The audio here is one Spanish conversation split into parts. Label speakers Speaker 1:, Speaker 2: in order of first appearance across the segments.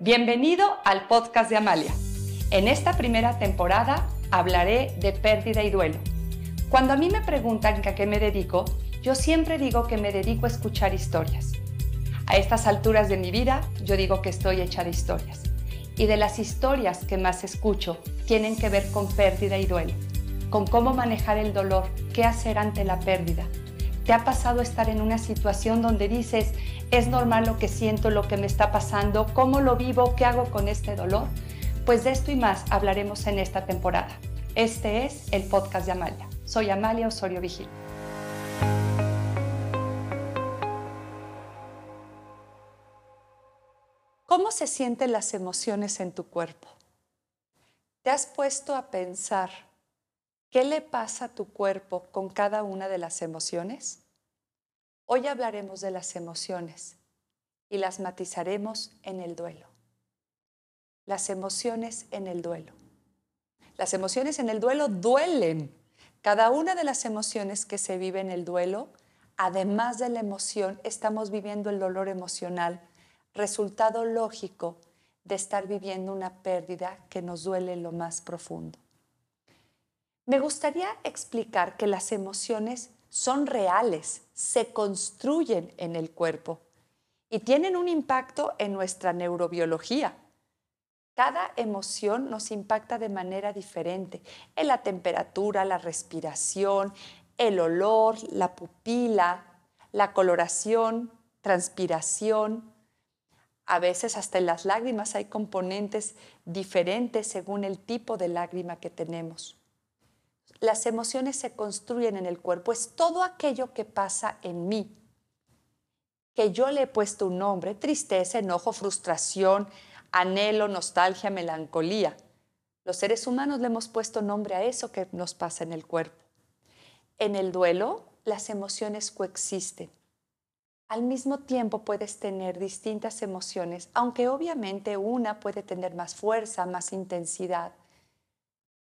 Speaker 1: Bienvenido al podcast de Amalia. En esta primera temporada hablaré de pérdida y duelo. Cuando a mí me preguntan a qué me dedico, yo siempre digo que me dedico a escuchar historias. A estas alturas de mi vida, yo digo que estoy hecha de historias. Y de las historias que más escucho tienen que ver con pérdida y duelo, con cómo manejar el dolor, qué hacer ante la pérdida. ¿Te ha pasado estar en una situación donde dices, ¿Es normal lo que siento, lo que me está pasando? ¿Cómo lo vivo? ¿Qué hago con este dolor? Pues de esto y más hablaremos en esta temporada. Este es el podcast de Amalia. Soy Amalia Osorio Vigil. ¿Cómo se sienten las emociones en tu cuerpo? ¿Te has puesto a pensar qué le pasa a tu cuerpo con cada una de las emociones? Hoy hablaremos de las emociones y las matizaremos en el duelo. Las emociones en el duelo. Las emociones en el duelo duelen. Cada una de las emociones que se vive en el duelo, además de la emoción, estamos viviendo el dolor emocional, resultado lógico de estar viviendo una pérdida que nos duele en lo más profundo. Me gustaría explicar que las emociones son reales, se construyen en el cuerpo y tienen un impacto en nuestra neurobiología. Cada emoción nos impacta de manera diferente en la temperatura, la respiración, el olor, la pupila, la coloración, transpiración. A veces hasta en las lágrimas hay componentes diferentes según el tipo de lágrima que tenemos las emociones se construyen en el cuerpo, es todo aquello que pasa en mí, que yo le he puesto un nombre, tristeza, enojo, frustración, anhelo, nostalgia, melancolía. Los seres humanos le hemos puesto nombre a eso que nos pasa en el cuerpo. En el duelo, las emociones coexisten. Al mismo tiempo puedes tener distintas emociones, aunque obviamente una puede tener más fuerza, más intensidad.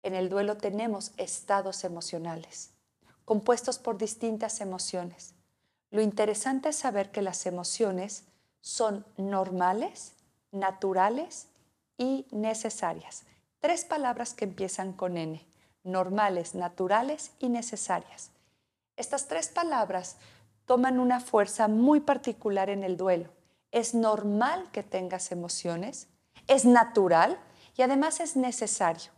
Speaker 1: En el duelo tenemos estados emocionales, compuestos por distintas emociones. Lo interesante es saber que las emociones son normales, naturales y necesarias. Tres palabras que empiezan con N, normales, naturales y necesarias. Estas tres palabras toman una fuerza muy particular en el duelo. Es normal que tengas emociones, es natural y además es necesario.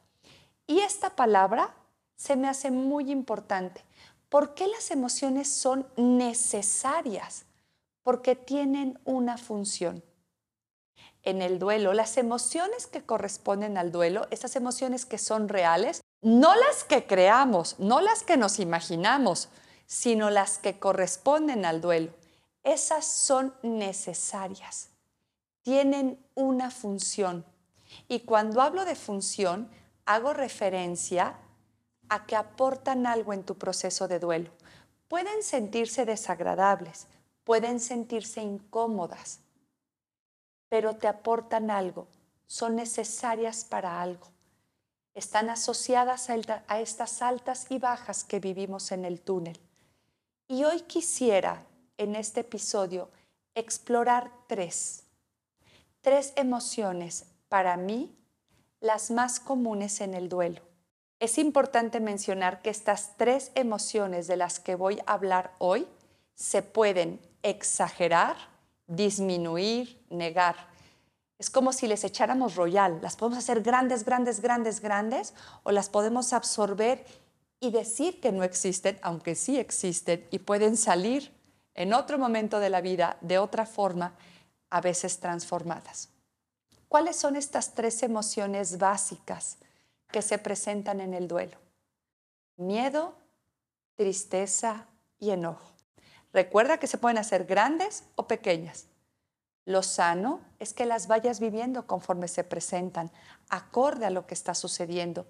Speaker 1: Y esta palabra se me hace muy importante. ¿Por qué las emociones son necesarias? Porque tienen una función. En el duelo, las emociones que corresponden al duelo, esas emociones que son reales, no las que creamos, no las que nos imaginamos, sino las que corresponden al duelo, esas son necesarias, tienen una función. Y cuando hablo de función, hago referencia a que aportan algo en tu proceso de duelo. Pueden sentirse desagradables, pueden sentirse incómodas, pero te aportan algo, son necesarias para algo. Están asociadas a estas altas y bajas que vivimos en el túnel. Y hoy quisiera, en este episodio, explorar tres, tres emociones para mí las más comunes en el duelo. Es importante mencionar que estas tres emociones de las que voy a hablar hoy se pueden exagerar, disminuir, negar. Es como si les echáramos royal. Las podemos hacer grandes, grandes, grandes, grandes o las podemos absorber y decir que no existen, aunque sí existen y pueden salir en otro momento de la vida de otra forma, a veces transformadas. ¿Cuáles son estas tres emociones básicas que se presentan en el duelo? Miedo, tristeza y enojo. Recuerda que se pueden hacer grandes o pequeñas. Lo sano es que las vayas viviendo conforme se presentan, acorde a lo que está sucediendo,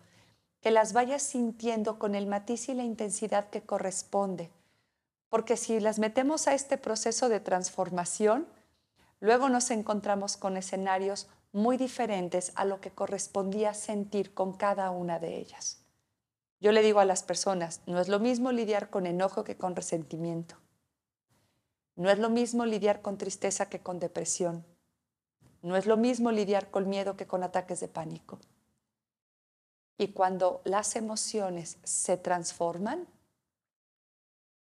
Speaker 1: que las vayas sintiendo con el matiz y la intensidad que corresponde. Porque si las metemos a este proceso de transformación, luego nos encontramos con escenarios muy diferentes a lo que correspondía sentir con cada una de ellas. Yo le digo a las personas, no es lo mismo lidiar con enojo que con resentimiento. No es lo mismo lidiar con tristeza que con depresión. No es lo mismo lidiar con miedo que con ataques de pánico. Y cuando las emociones se transforman,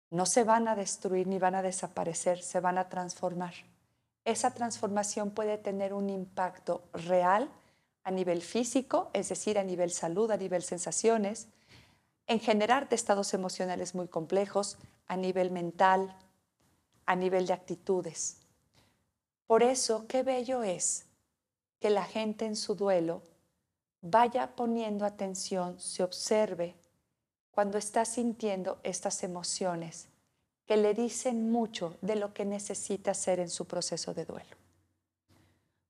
Speaker 1: no se van a destruir ni van a desaparecer, se van a transformar. Esa transformación puede tener un impacto real a nivel físico, es decir, a nivel salud, a nivel sensaciones, en generar de estados emocionales muy complejos, a nivel mental, a nivel de actitudes. Por eso, qué bello es que la gente en su duelo vaya poniendo atención, se observe cuando está sintiendo estas emociones que le dicen mucho de lo que necesita hacer en su proceso de duelo.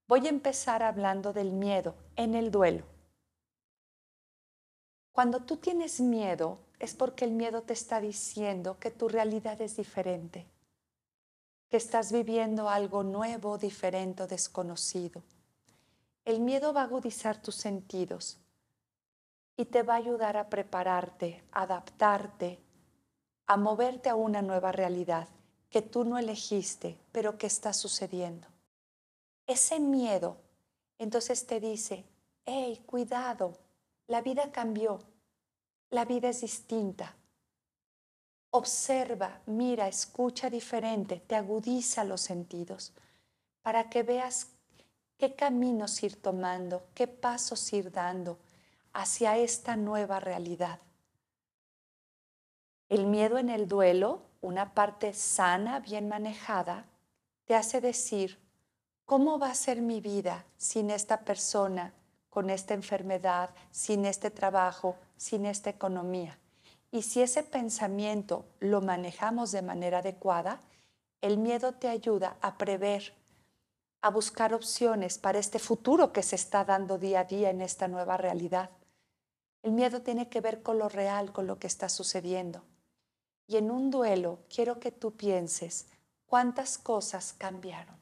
Speaker 1: Voy a empezar hablando del miedo en el duelo. Cuando tú tienes miedo es porque el miedo te está diciendo que tu realidad es diferente, que estás viviendo algo nuevo, diferente o desconocido. El miedo va a agudizar tus sentidos y te va a ayudar a prepararte, adaptarte, a moverte a una nueva realidad que tú no elegiste, pero que está sucediendo. Ese miedo entonces te dice, hey, cuidado, la vida cambió, la vida es distinta. Observa, mira, escucha diferente, te agudiza los sentidos para que veas qué caminos ir tomando, qué pasos ir dando hacia esta nueva realidad. El miedo en el duelo, una parte sana, bien manejada, te hace decir, ¿cómo va a ser mi vida sin esta persona, con esta enfermedad, sin este trabajo, sin esta economía? Y si ese pensamiento lo manejamos de manera adecuada, el miedo te ayuda a prever, a buscar opciones para este futuro que se está dando día a día en esta nueva realidad. El miedo tiene que ver con lo real, con lo que está sucediendo. Y en un duelo quiero que tú pienses cuántas cosas cambiaron.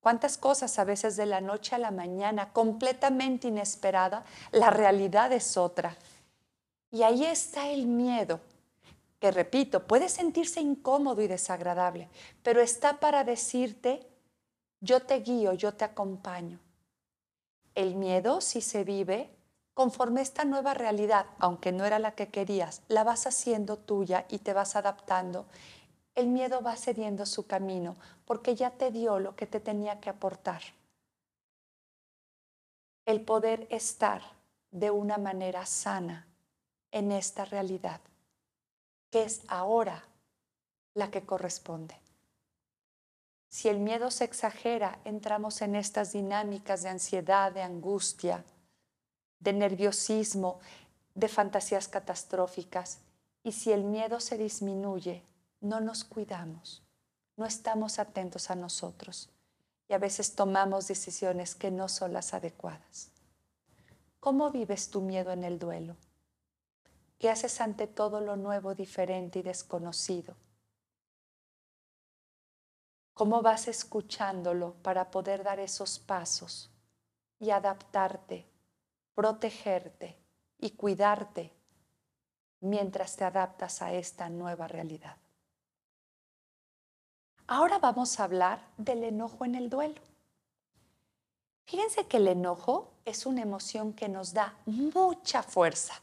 Speaker 1: Cuántas cosas a veces de la noche a la mañana, completamente inesperada, la realidad es otra. Y ahí está el miedo, que repito, puede sentirse incómodo y desagradable, pero está para decirte, yo te guío, yo te acompaño. El miedo, si se vive, conforme esta nueva realidad, aunque no era la que querías, la vas haciendo tuya y te vas adaptando, el miedo va cediendo su camino porque ya te dio lo que te tenía que aportar. El poder estar de una manera sana en esta realidad, que es ahora la que corresponde. Si el miedo se exagera, entramos en estas dinámicas de ansiedad, de angustia, de nerviosismo, de fantasías catastróficas. Y si el miedo se disminuye, no nos cuidamos, no estamos atentos a nosotros y a veces tomamos decisiones que no son las adecuadas. ¿Cómo vives tu miedo en el duelo? ¿Qué haces ante todo lo nuevo, diferente y desconocido? ¿Cómo vas escuchándolo para poder dar esos pasos y adaptarte protegerte y cuidarte mientras te adaptas a esta nueva realidad. Ahora vamos a hablar del enojo en el duelo. Fíjense que el enojo es una emoción que nos da mucha fuerza.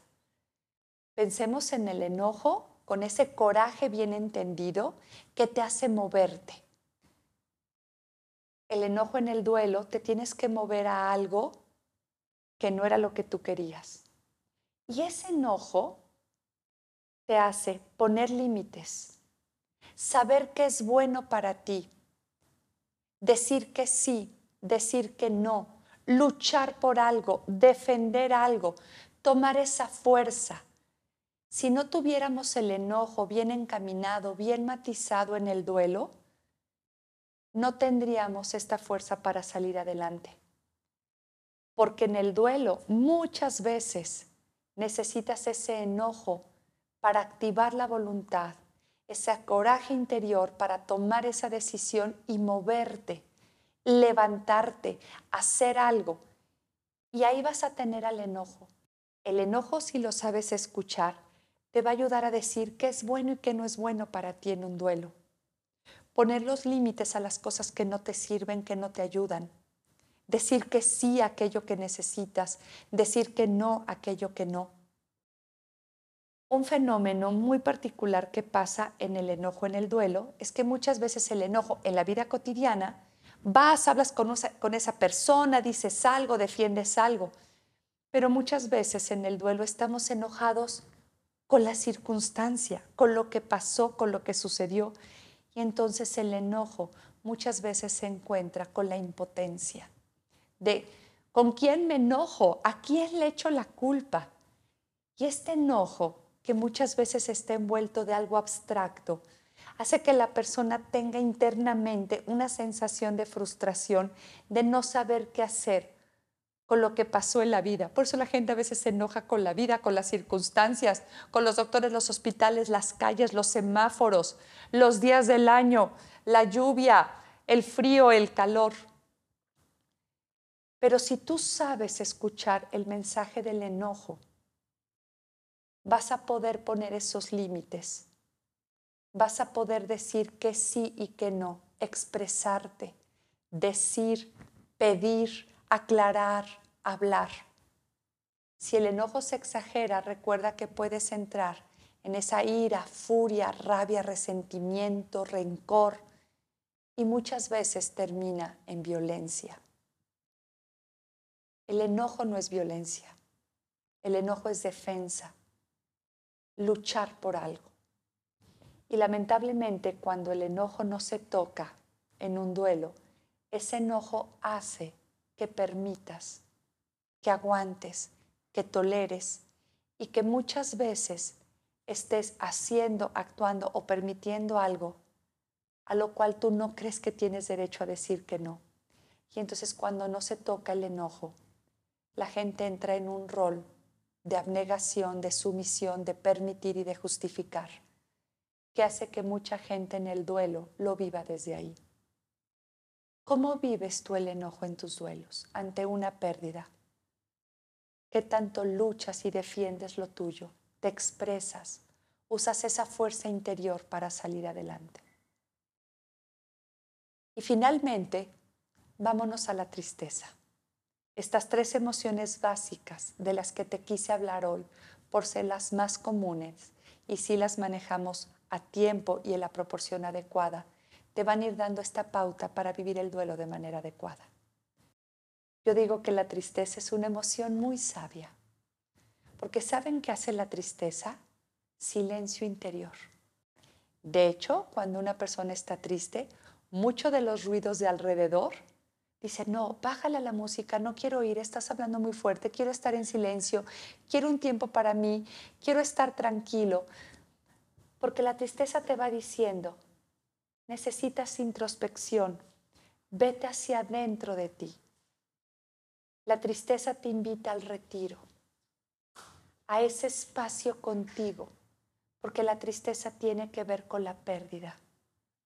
Speaker 1: Pensemos en el enojo con ese coraje bien entendido que te hace moverte. El enojo en el duelo te tienes que mover a algo que no era lo que tú querías. Y ese enojo te hace poner límites, saber qué es bueno para ti, decir que sí, decir que no, luchar por algo, defender algo, tomar esa fuerza. Si no tuviéramos el enojo bien encaminado, bien matizado en el duelo, no tendríamos esta fuerza para salir adelante porque en el duelo muchas veces necesitas ese enojo para activar la voluntad, ese coraje interior para tomar esa decisión y moverte, levantarte, hacer algo. Y ahí vas a tener al enojo. El enojo, si lo sabes escuchar, te va a ayudar a decir qué es bueno y qué no es bueno para ti en un duelo. poner los límites a las cosas que no te sirven, que no te ayudan, decir que sí a aquello que necesitas, decir que no a aquello que no. Un fenómeno muy particular que pasa en el enojo, en el duelo, es que muchas veces el enojo en la vida cotidiana, vas, hablas con, con esa persona, dices algo, defiendes algo, pero muchas veces en el duelo estamos enojados con la circunstancia, con lo que pasó, con lo que sucedió, y entonces el enojo muchas veces se encuentra con la impotencia de ¿con quién me enojo? ¿A quién le echo la culpa? Y este enojo que muchas veces está envuelto de algo abstracto, hace que la persona tenga internamente una sensación de frustración, de no saber qué hacer con lo que pasó en la vida. Por eso la gente a veces se enoja con la vida, con las circunstancias, con los doctores, los hospitales, las calles, los semáforos, los días del año, la lluvia, el frío, el calor. Pero si tú sabes escuchar el mensaje del enojo, vas a poder poner esos límites, vas a poder decir que sí y que no, expresarte, decir, pedir, aclarar, hablar. Si el enojo se exagera, recuerda que puedes entrar en esa ira, furia, rabia, resentimiento, rencor y muchas veces termina en violencia. El enojo no es violencia, el enojo es defensa, luchar por algo. Y lamentablemente cuando el enojo no se toca en un duelo, ese enojo hace que permitas, que aguantes, que toleres y que muchas veces estés haciendo, actuando o permitiendo algo a lo cual tú no crees que tienes derecho a decir que no. Y entonces cuando no se toca el enojo, la gente entra en un rol de abnegación, de sumisión, de permitir y de justificar, que hace que mucha gente en el duelo lo viva desde ahí. ¿Cómo vives tú el enojo en tus duelos ante una pérdida? ¿Qué tanto luchas y defiendes lo tuyo? ¿Te expresas? ¿Usas esa fuerza interior para salir adelante? Y finalmente, vámonos a la tristeza. Estas tres emociones básicas de las que te quise hablar hoy, por ser las más comunes y si las manejamos a tiempo y en la proporción adecuada, te van a ir dando esta pauta para vivir el duelo de manera adecuada. Yo digo que la tristeza es una emoción muy sabia, porque ¿saben qué hace la tristeza? Silencio interior. De hecho, cuando una persona está triste, muchos de los ruidos de alrededor dice, no, bájale la música, no quiero oír, estás hablando muy fuerte, quiero estar en silencio, quiero un tiempo para mí, quiero estar tranquilo. Porque la tristeza te va diciendo, necesitas introspección, vete hacia adentro de ti. La tristeza te invita al retiro, a ese espacio contigo, porque la tristeza tiene que ver con la pérdida,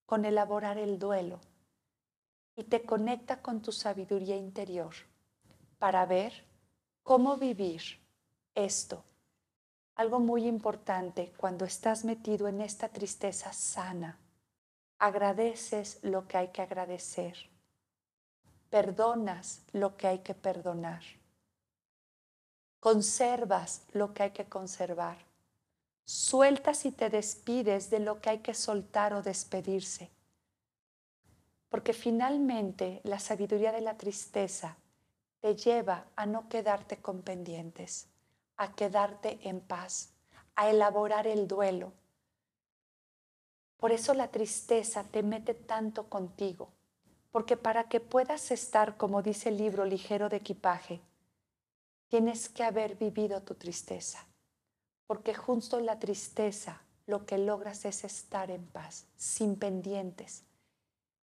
Speaker 1: con elaborar el duelo y te conecta con tu sabiduría interior para ver cómo vivir esto. Algo muy importante cuando estás metido en esta tristeza sana. Agradeces lo que hay que agradecer. Perdonas lo que hay que perdonar. Conservas lo que hay que conservar. Sueltas y te despides de lo que hay que soltar o despedirse porque finalmente la sabiduría de la tristeza te lleva a no quedarte con pendientes, a quedarte en paz, a elaborar el duelo. Por eso la tristeza te mete tanto contigo, porque para que puedas estar, como dice el libro, ligero de equipaje, tienes que haber vivido tu tristeza, porque justo en la tristeza lo que logras es estar en paz, sin pendientes,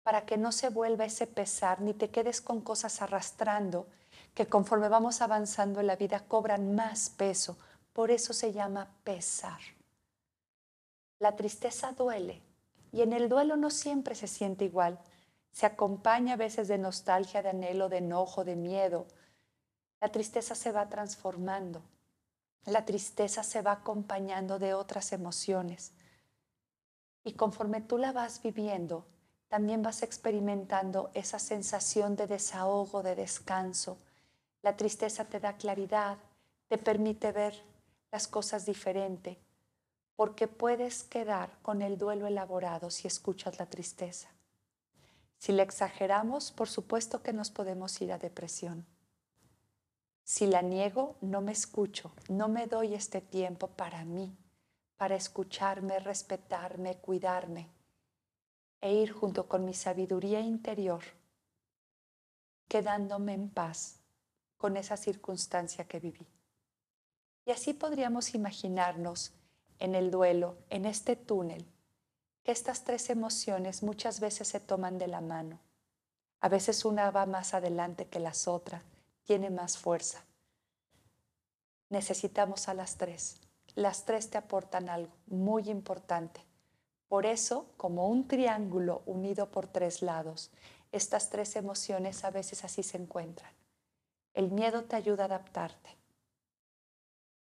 Speaker 1: para que no se vuelva ese pesar ni te quedes con cosas arrastrando que conforme vamos avanzando en la vida cobran más peso. Por eso se llama pesar. La tristeza duele y en el duelo no siempre se siente igual. Se acompaña a veces de nostalgia, de anhelo, de enojo, de miedo. La tristeza se va transformando. La tristeza se va acompañando de otras emociones. Y conforme tú la vas viviendo, también vas experimentando esa sensación de desahogo, de descanso. La tristeza te da claridad, te permite ver las cosas diferente, porque puedes quedar con el duelo elaborado si escuchas la tristeza. Si la exageramos, por supuesto que nos podemos ir a depresión. Si la niego, no me escucho, no me doy este tiempo para mí, para escucharme, respetarme, cuidarme e ir junto con mi sabiduría interior, quedándome en paz con esa circunstancia que viví. Y así podríamos imaginarnos en el duelo, en este túnel, que estas tres emociones muchas veces se toman de la mano. A veces una va más adelante que las otras, tiene más fuerza. Necesitamos a las tres. Las tres te aportan algo muy importante. Por eso, como un triángulo unido por tres lados, estas tres emociones a veces así se encuentran. El miedo te ayuda a adaptarte.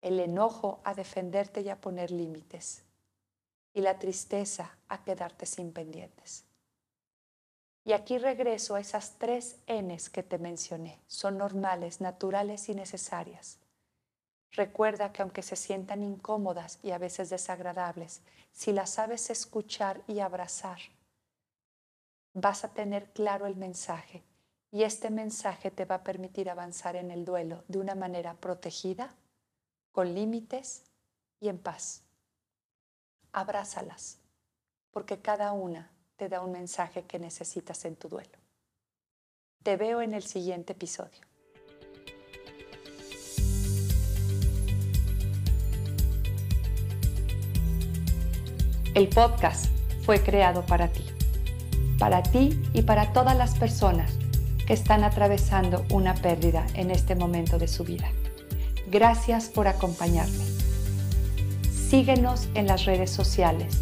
Speaker 1: El enojo a defenderte y a poner límites. Y la tristeza a quedarte sin pendientes. Y aquí regreso a esas tres Ns que te mencioné. Son normales, naturales y necesarias. Recuerda que aunque se sientan incómodas y a veces desagradables, si las sabes escuchar y abrazar, vas a tener claro el mensaje y este mensaje te va a permitir avanzar en el duelo de una manera protegida, con límites y en paz. Abrázalas, porque cada una te da un mensaje que necesitas en tu duelo. Te veo en el siguiente episodio. El podcast fue creado para ti, para ti y para todas las personas que están atravesando una pérdida en este momento de su vida. Gracias por acompañarme. Síguenos en las redes sociales,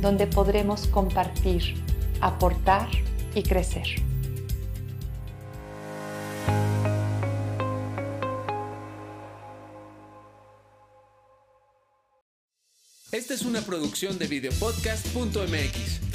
Speaker 1: donde podremos compartir, aportar y crecer.
Speaker 2: Esta es una producción de videopodcast.mx.